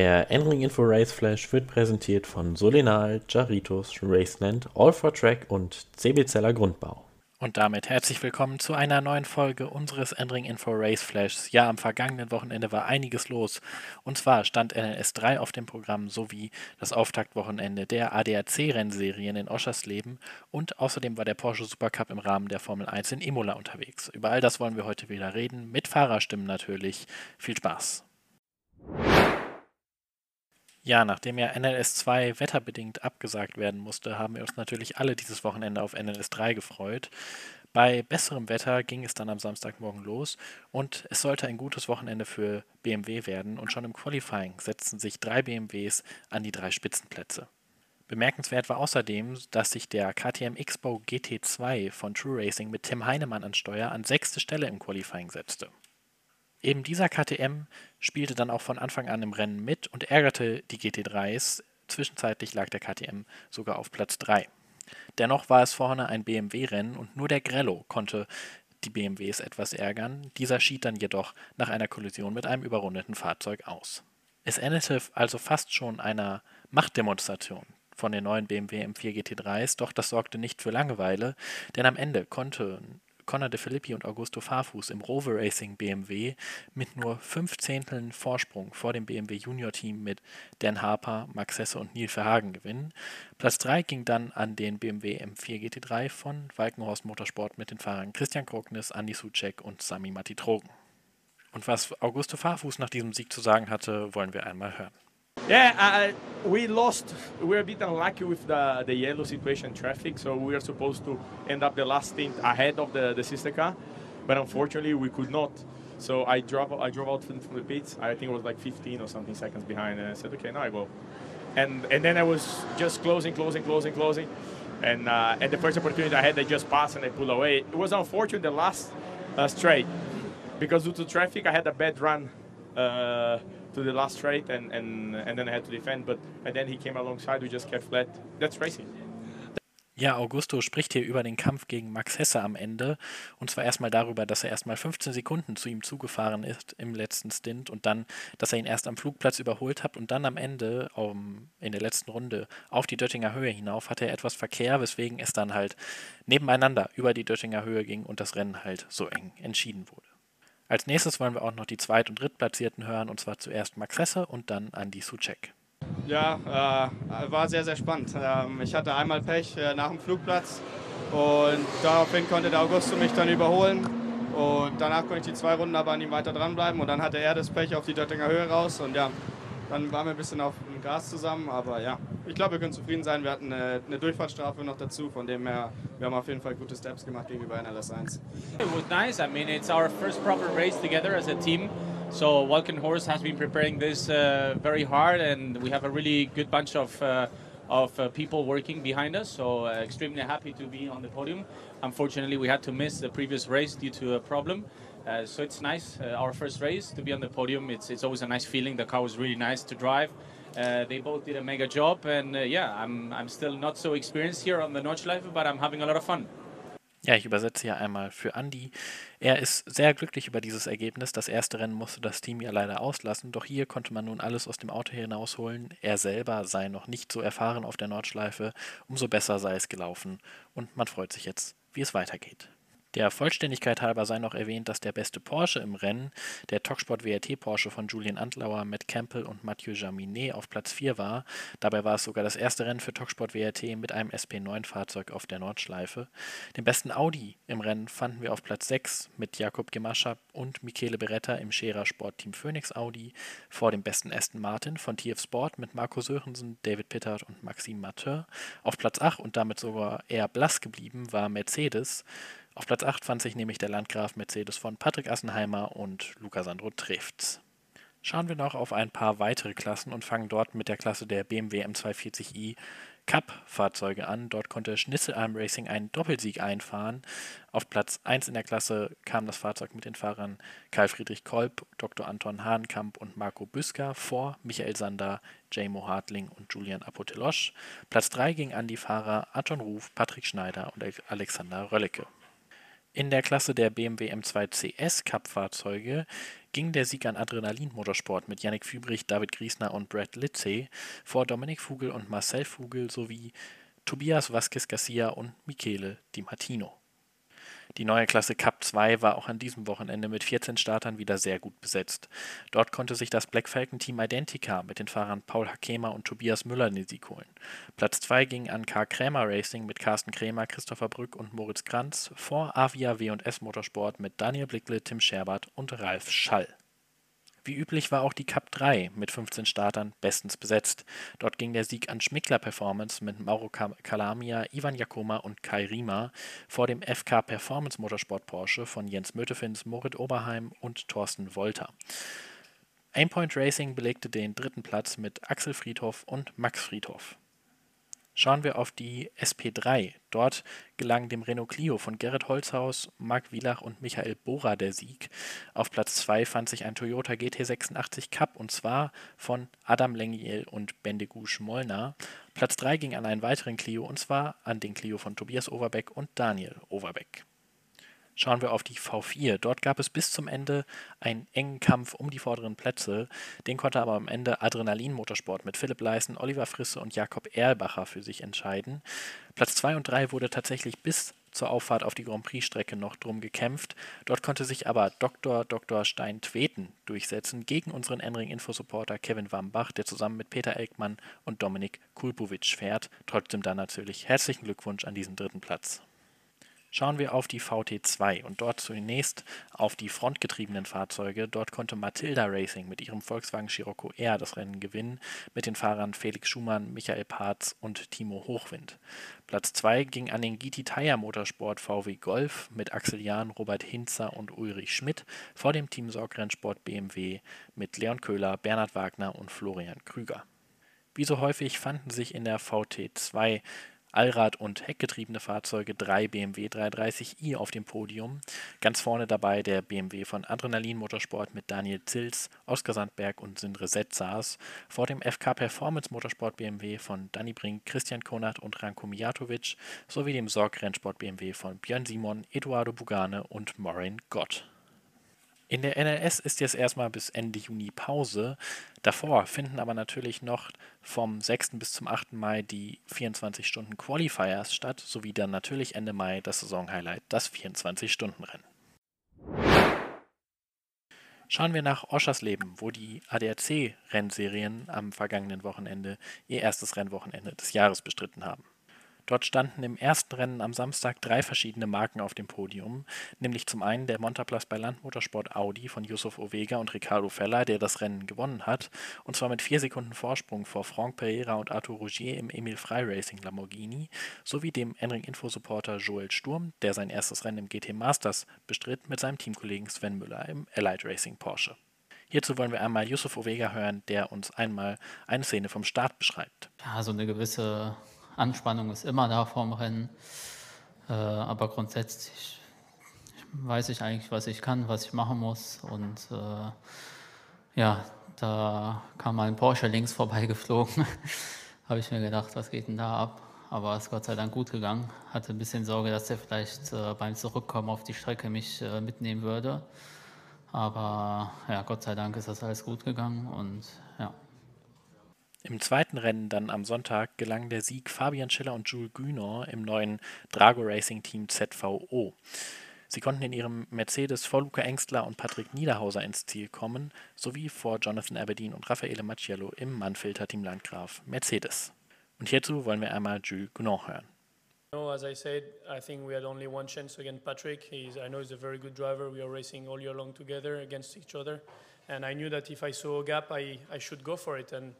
Der Endring Info Race Flash wird präsentiert von Solenal, Jaritos, Raceland, All for Track und CB Zeller Grundbau. Und damit herzlich willkommen zu einer neuen Folge unseres Endring Info Race Flashs. Ja, am vergangenen Wochenende war einiges los. Und zwar stand NLS 3 auf dem Programm sowie das Auftaktwochenende der ADAC-Rennserien in Oschersleben und außerdem war der Porsche Supercup im Rahmen der Formel 1 in Imola unterwegs. Über all das wollen wir heute wieder reden, mit Fahrerstimmen natürlich. Viel Spaß! Ja, nachdem ja NLS 2 wetterbedingt abgesagt werden musste, haben wir uns natürlich alle dieses Wochenende auf NLS 3 gefreut. Bei besserem Wetter ging es dann am Samstagmorgen los und es sollte ein gutes Wochenende für BMW werden und schon im Qualifying setzten sich drei BMWs an die drei Spitzenplätze. Bemerkenswert war außerdem, dass sich der KTM X-Bow GT2 von True Racing mit Tim Heinemann an Steuer an sechste Stelle im Qualifying setzte. Eben dieser KTM spielte dann auch von Anfang an im Rennen mit und ärgerte die GT3s. Zwischenzeitlich lag der KTM sogar auf Platz 3. Dennoch war es vorne ein BMW-Rennen und nur der Grello konnte die BMWs etwas ärgern. Dieser schied dann jedoch nach einer Kollision mit einem überrundeten Fahrzeug aus. Es endete also fast schon einer Machtdemonstration von den neuen BMW M4 GT3s, doch das sorgte nicht für Langeweile, denn am Ende konnten Conor de Filippi und Augusto Farfus im Rover Racing BMW mit nur fünf Zehnteln Vorsprung vor dem BMW Junior Team mit Dan Harper, Max Hesse und Neil Verhagen gewinnen. Platz 3 ging dann an den BMW M4 GT3 von Walkenhorst Motorsport mit den Fahrern Christian Krognis, Andy Sucek und Sami Matitrogen. Und was Augusto Farfus nach diesem Sieg zu sagen hatte, wollen wir einmal hören. Yeah, uh, we lost. We're a bit unlucky with the, the yellow situation traffic, so we were supposed to end up the last stint ahead of the, the sister car, but unfortunately we could not. So I drove I drove out from, the pits. I think it was like 15 or something seconds behind, and I said, okay, now I go. And and then I was just closing, closing, closing, closing, and uh, and the first opportunity I had, I just passed and I pulled away. It was unfortunate the last uh, straight because due to traffic, I had a bad run. Uh, to the last straight, and, and, and then I had to defend. But and then he came alongside, we just kept flat. That's racing. Ja, Augusto spricht hier über den Kampf gegen Max Hesse am Ende. Und zwar erstmal darüber, dass er erstmal 15 Sekunden zu ihm zugefahren ist im letzten Stint und dann, dass er ihn erst am Flugplatz überholt hat und dann am Ende um, in der letzten Runde auf die Döttinger Höhe hinauf hatte er etwas Verkehr, weswegen es dann halt nebeneinander über die Döttinger Höhe ging und das Rennen halt so eng entschieden wurde. Als nächstes wollen wir auch noch die Zweit- und Drittplatzierten hören, und zwar zuerst Max Hesse und dann Andy Suchek. Ja, äh, war sehr, sehr spannend. Ähm, ich hatte einmal Pech äh, nach dem Flugplatz und daraufhin konnte der Augusto mich dann überholen. Und danach konnte ich die zwei Runden aber an ihm weiter dranbleiben und dann hatte er das Pech auf die Döttinger Höhe raus und ja, dann waren wir ein bisschen auf dem Gas zusammen, aber ja, ich glaube, wir können zufrieden sein. Wir hatten eine, eine, Durchfahrtsstrafe noch dazu, von dem her, wir haben auf jeden Fall gute Steps gemacht gegenüber NLS1. It was nice. I mean, it's our first proper race together as a team. So Walken Horse has been preparing this uh, very hard, and we have a really good bunch of uh, of uh, people working behind us. So uh, extremely happy to be on the podium. Unfortunately, we had to miss the previous race due to a problem. Uh, so it's nice, uh, our first race, to be on the podium. It's, it's always a nice feeling. The car was really nice to drive. Uh, they both did a mega job, and uh, yeah, I'm, I'm still not so experienced here on the Nordschleife, but I'm having a lot of fun. Ja, ich übersetze hier einmal für Andy. Er ist sehr glücklich über dieses Ergebnis. Das erste Rennen musste das Team ja leider auslassen, doch hier konnte man nun alles aus dem Auto hinausholen. Er selber sei noch nicht so erfahren auf der Nordschleife, umso besser sei es gelaufen und man freut sich jetzt, wie es weitergeht. Der Vollständigkeit halber sei noch erwähnt, dass der beste Porsche im Rennen, der Talksport WRT Porsche von Julian Antlauer, Matt Campbell und Mathieu Jaminet auf Platz 4 war. Dabei war es sogar das erste Rennen für Talksport WRT mit einem SP9-Fahrzeug auf der Nordschleife. Den besten Audi im Rennen fanden wir auf Platz 6 mit Jakob Gemaschap und Michele Beretta im Scherer Sportteam Phoenix Audi, vor dem besten Aston Martin von TF Sport mit Marco Sörensen, David Pittard und Maxime Mateur. Auf Platz 8 und damit sogar eher blass geblieben war Mercedes auf Platz 8 fand sich nämlich der Landgraf Mercedes von Patrick Assenheimer und Luca Sandro Trefts. Schauen wir noch auf ein paar weitere Klassen und fangen dort mit der Klasse der BMW M240i Cup-Fahrzeuge an. Dort konnte Schnitzelalm Racing einen Doppelsieg einfahren. Auf Platz 1 in der Klasse kam das Fahrzeug mit den Fahrern Karl Friedrich Kolb, Dr. Anton Hahnkamp und Marco Büsker vor Michael Sander, Jamo Hartling und Julian Apotelosch. Platz 3 ging an die Fahrer Anton Ruf, Patrick Schneider und Alexander Röllecke. In der Klasse der BMW M2 CS Cup-Fahrzeuge ging der Sieg an Adrenalin Motorsport mit Yannick Fübrich, David Griesner und Brad Litzey vor Dominik Fugel und Marcel Fugel sowie Tobias Vasquez Garcia und Michele Di Martino. Die neue Klasse Cup 2 war auch an diesem Wochenende mit 14 Startern wieder sehr gut besetzt. Dort konnte sich das Black Falcon Team Identica mit den Fahrern Paul Hakema und Tobias Müller den Sieg holen. Platz 2 ging an K. Krämer Racing mit Carsten Krämer, Christopher Brück und Moritz Kranz vor Avia W&S Motorsport mit Daniel Blickle, Tim Scherbert und Ralf Schall. Wie üblich war auch die Cup 3 mit 15 Startern bestens besetzt. Dort ging der Sieg an Schmickler Performance mit Mauro Calamia, Ivan Jakoma und Kai Riemer vor dem FK Performance Motorsport Porsche von Jens Mötefins, Moritz Oberheim und Thorsten Wolter. Aimpoint Racing belegte den dritten Platz mit Axel Friedhoff und Max Friedhoff. Schauen wir auf die SP3. Dort gelang dem Renault Clio von Gerrit Holzhaus, Marc Wielach und Michael Bohrer der Sieg. Auf Platz 2 fand sich ein Toyota GT86 Cup und zwar von Adam Lengiel und Bendegouche Molnar. Platz 3 ging an einen weiteren Clio und zwar an den Clio von Tobias Overbeck und Daniel Overbeck. Schauen wir auf die V4. Dort gab es bis zum Ende einen engen Kampf um die vorderen Plätze. Den konnte aber am Ende Adrenalin Motorsport mit Philipp Leisen, Oliver Frisse und Jakob Erlbacher für sich entscheiden. Platz 2 und 3 wurde tatsächlich bis zur Auffahrt auf die Grand Prix-Strecke noch drum gekämpft. Dort konnte sich aber Dr. Dr. Stein Tweten durchsetzen gegen unseren Enring-Infosupporter Kevin Wambach, der zusammen mit Peter Elkmann und Dominik Kulpowitsch fährt. Trotzdem dann natürlich herzlichen Glückwunsch an diesen dritten Platz. Schauen wir auf die VT2 und dort zunächst auf die frontgetriebenen Fahrzeuge. Dort konnte Matilda Racing mit ihrem Volkswagen Scirocco R das Rennen gewinnen, mit den Fahrern Felix Schumann, Michael Parz und Timo Hochwind. Platz 2 ging an den GT Tire Motorsport VW Golf mit Axel Jahn, Robert Hinzer und Ulrich Schmidt vor dem Team Sorgrennsport BMW mit Leon Köhler, Bernhard Wagner und Florian Krüger. Wie so häufig fanden sich in der VT2 Allrad- und heckgetriebene Fahrzeuge drei BMW 330i auf dem Podium. Ganz vorne dabei der BMW von Adrenalin Motorsport mit Daniel Zils, Oskar Sandberg und Sindre Setzas. Vor dem FK Performance Motorsport BMW von Danny Brink, Christian Konat und Ranko Mijatovic sowie dem Sorg Rennsport BMW von Björn Simon, Eduardo Bugane und Morin Gott. In der NLS ist jetzt erstmal bis Ende Juni Pause. Davor finden aber natürlich noch vom 6. bis zum 8. Mai die 24 Stunden Qualifiers statt, sowie dann natürlich Ende Mai das Saisonhighlight, das 24-Stunden-Rennen. Schauen wir nach Oschersleben, wo die ADAC-Rennserien am vergangenen Wochenende ihr erstes Rennwochenende des Jahres bestritten haben. Dort standen im ersten Rennen am Samstag drei verschiedene Marken auf dem Podium, nämlich zum einen der Montaplatz bei Landmotorsport Audi von Yusuf Ovega und Ricardo Feller, der das Rennen gewonnen hat, und zwar mit vier Sekunden Vorsprung vor Franck Pereira und Arthur Rougier im Emil Frey Racing Lamborghini, sowie dem Enring Info Supporter Joel Sturm, der sein erstes Rennen im GT Masters bestritt, mit seinem Teamkollegen Sven Müller im Allied Racing Porsche. Hierzu wollen wir einmal Yusuf Ovega hören, der uns einmal eine Szene vom Start beschreibt. Ja, so eine gewisse Anspannung ist immer da vorm Rennen. Äh, aber grundsätzlich weiß ich eigentlich, was ich kann, was ich machen muss. Und äh, ja, da kam mal ein Porsche links vorbeigeflogen. Habe ich mir gedacht, was geht denn da ab? Aber es ist Gott sei Dank gut gegangen. Hatte ein bisschen Sorge, dass er vielleicht äh, beim Zurückkommen auf die Strecke mich äh, mitnehmen würde. Aber ja, Gott sei Dank ist das alles gut gegangen und ja, im zweiten Rennen dann am Sonntag gelang der Sieg Fabian Schiller und Jules Günor im neuen Drago Racing Team ZVO. Sie konnten in ihrem Mercedes vor Luca Engstler und Patrick Niederhauser ins Ziel kommen, sowie vor Jonathan Aberdeen und Raffaele Macciello im Mannfilter Team Landgraf Mercedes. Und hierzu wollen wir einmal Jules Günor hören. No, as I said, I think we had only one chance against Patrick. He's, I know he's a very good driver. We are racing all year long together against each other. And I knew that if I saw a gap, I, I should go for it. And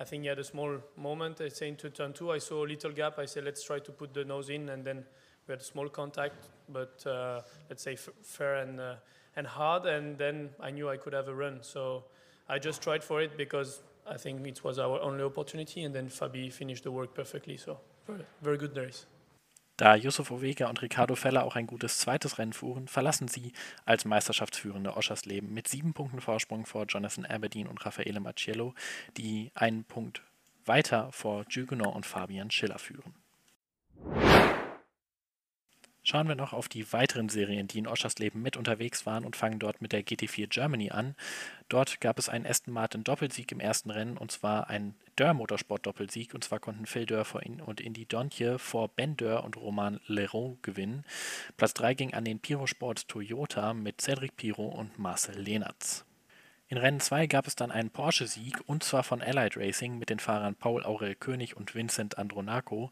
I think he had a small moment. I say into turn two, I saw a little gap. I said, let's try to put the nose in, and then we had a small contact, but uh, let's say fair and uh, and hard. And then I knew I could have a run. So I just tried for it because I think it was our only opportunity. And then Fabi finished the work perfectly. So very, very good race. Da Yusuf Ovega und Ricardo Feller auch ein gutes zweites Rennen fuhren, verlassen sie als Meisterschaftsführende Oschersleben mit sieben Punkten Vorsprung vor Jonathan Aberdeen und Raffaele Macciello, die einen Punkt weiter vor Jugenot und Fabian Schiller führen. Schauen wir noch auf die weiteren Serien, die in Oschersleben mit unterwegs waren und fangen dort mit der GT4 Germany an. Dort gab es einen Aston Martin Doppelsieg im ersten Rennen und zwar ein Dörr Motorsport Doppelsieg und zwar konnten Phil Dörr und Indy Dontje vor Ben Dörr und Roman Leroux gewinnen. Platz 3 ging an den Pirosport Toyota mit Cedric Piro und Marcel Lehnertz. In Rennen 2 gab es dann einen Porsche-Sieg und zwar von Allied Racing mit den Fahrern Paul Aurel König und Vincent Andronaco.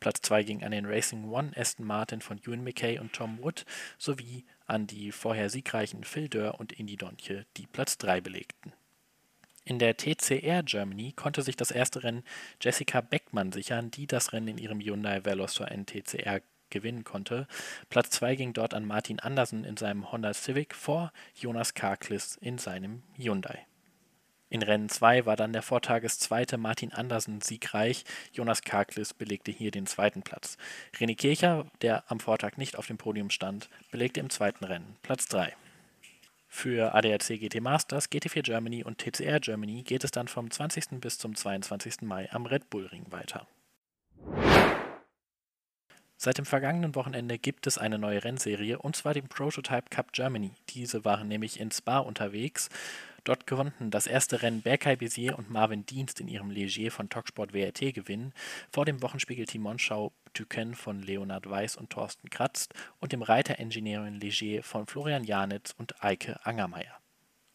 Platz 2 ging an den Racing One Aston Martin von Ewan McKay und Tom Wood sowie an die vorher siegreichen Phil Dörr und Indy Dontje, die Platz 3 belegten. In der TCR Germany konnte sich das erste Rennen Jessica Beckmann sichern, die das Rennen in ihrem Hyundai Veloster NTCR gewinnen konnte. Platz 2 ging dort an Martin Andersen in seinem Honda Civic vor Jonas Karklis in seinem Hyundai. In Rennen 2 war dann der Vortageszweite Martin Andersen siegreich. Jonas Karklis belegte hier den zweiten Platz. René Kircher, der am Vortag nicht auf dem Podium stand, belegte im zweiten Rennen Platz 3. Für ADAC GT Masters, GT4 Germany und TCR Germany geht es dann vom 20. bis zum 22. Mai am Red Bull Ring weiter. Seit dem vergangenen Wochenende gibt es eine neue Rennserie und zwar den Prototype Cup Germany. Diese waren nämlich in Spa unterwegs. Dort konnten das erste Rennen Berkay Bezier und Marvin Dienst in ihrem Leger von Talksport WRT gewinnen, vor dem Wochenspiegel-Team Monschau Duquesne von Leonhard Weiß und Thorsten Kratzt und dem Reiter Engineering Leger von Florian Janitz und Eike Angermeier.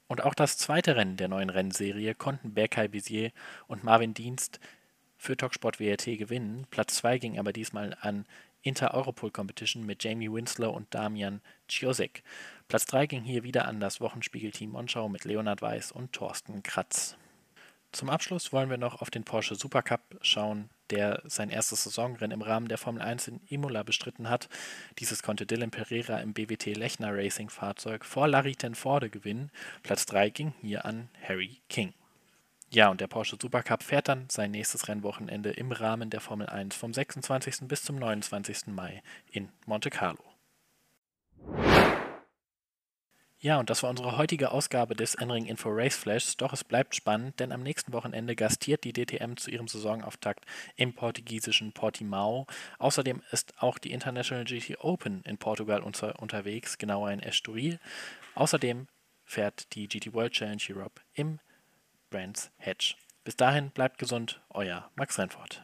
Und auch das zweite Rennen der neuen Rennserie konnten Berkay Bezier und Marvin Dienst für Talksport WRT gewinnen. Platz 2 ging aber diesmal an Inter-Europol Competition mit Jamie Winslow und Damian Ciosek. Platz 3 ging hier wieder an das Wochenspiegel-Team Monschau mit Leonhard Weiß und Thorsten Kratz. Zum Abschluss wollen wir noch auf den Porsche Supercup schauen, der sein erstes Saisonrennen im Rahmen der Formel 1 in Imola bestritten hat. Dieses konnte Dylan Pereira im BWT Lechner Racing Fahrzeug vor Larry Tenforde gewinnen. Platz 3 ging hier an Harry King. Ja, und der Porsche Supercup fährt dann sein nächstes Rennwochenende im Rahmen der Formel 1 vom 26. bis zum 29. Mai in Monte Carlo. Ja, und das war unsere heutige Ausgabe des Enring Info Race Flash. Doch es bleibt spannend, denn am nächsten Wochenende gastiert die DTM zu ihrem Saisonauftakt im portugiesischen Portimao. Außerdem ist auch die International GT Open in Portugal unter unterwegs, genauer in Estoril. Außerdem fährt die GT World Challenge Europe im Brands Hedge. Bis dahin bleibt gesund, euer Max Rennfort.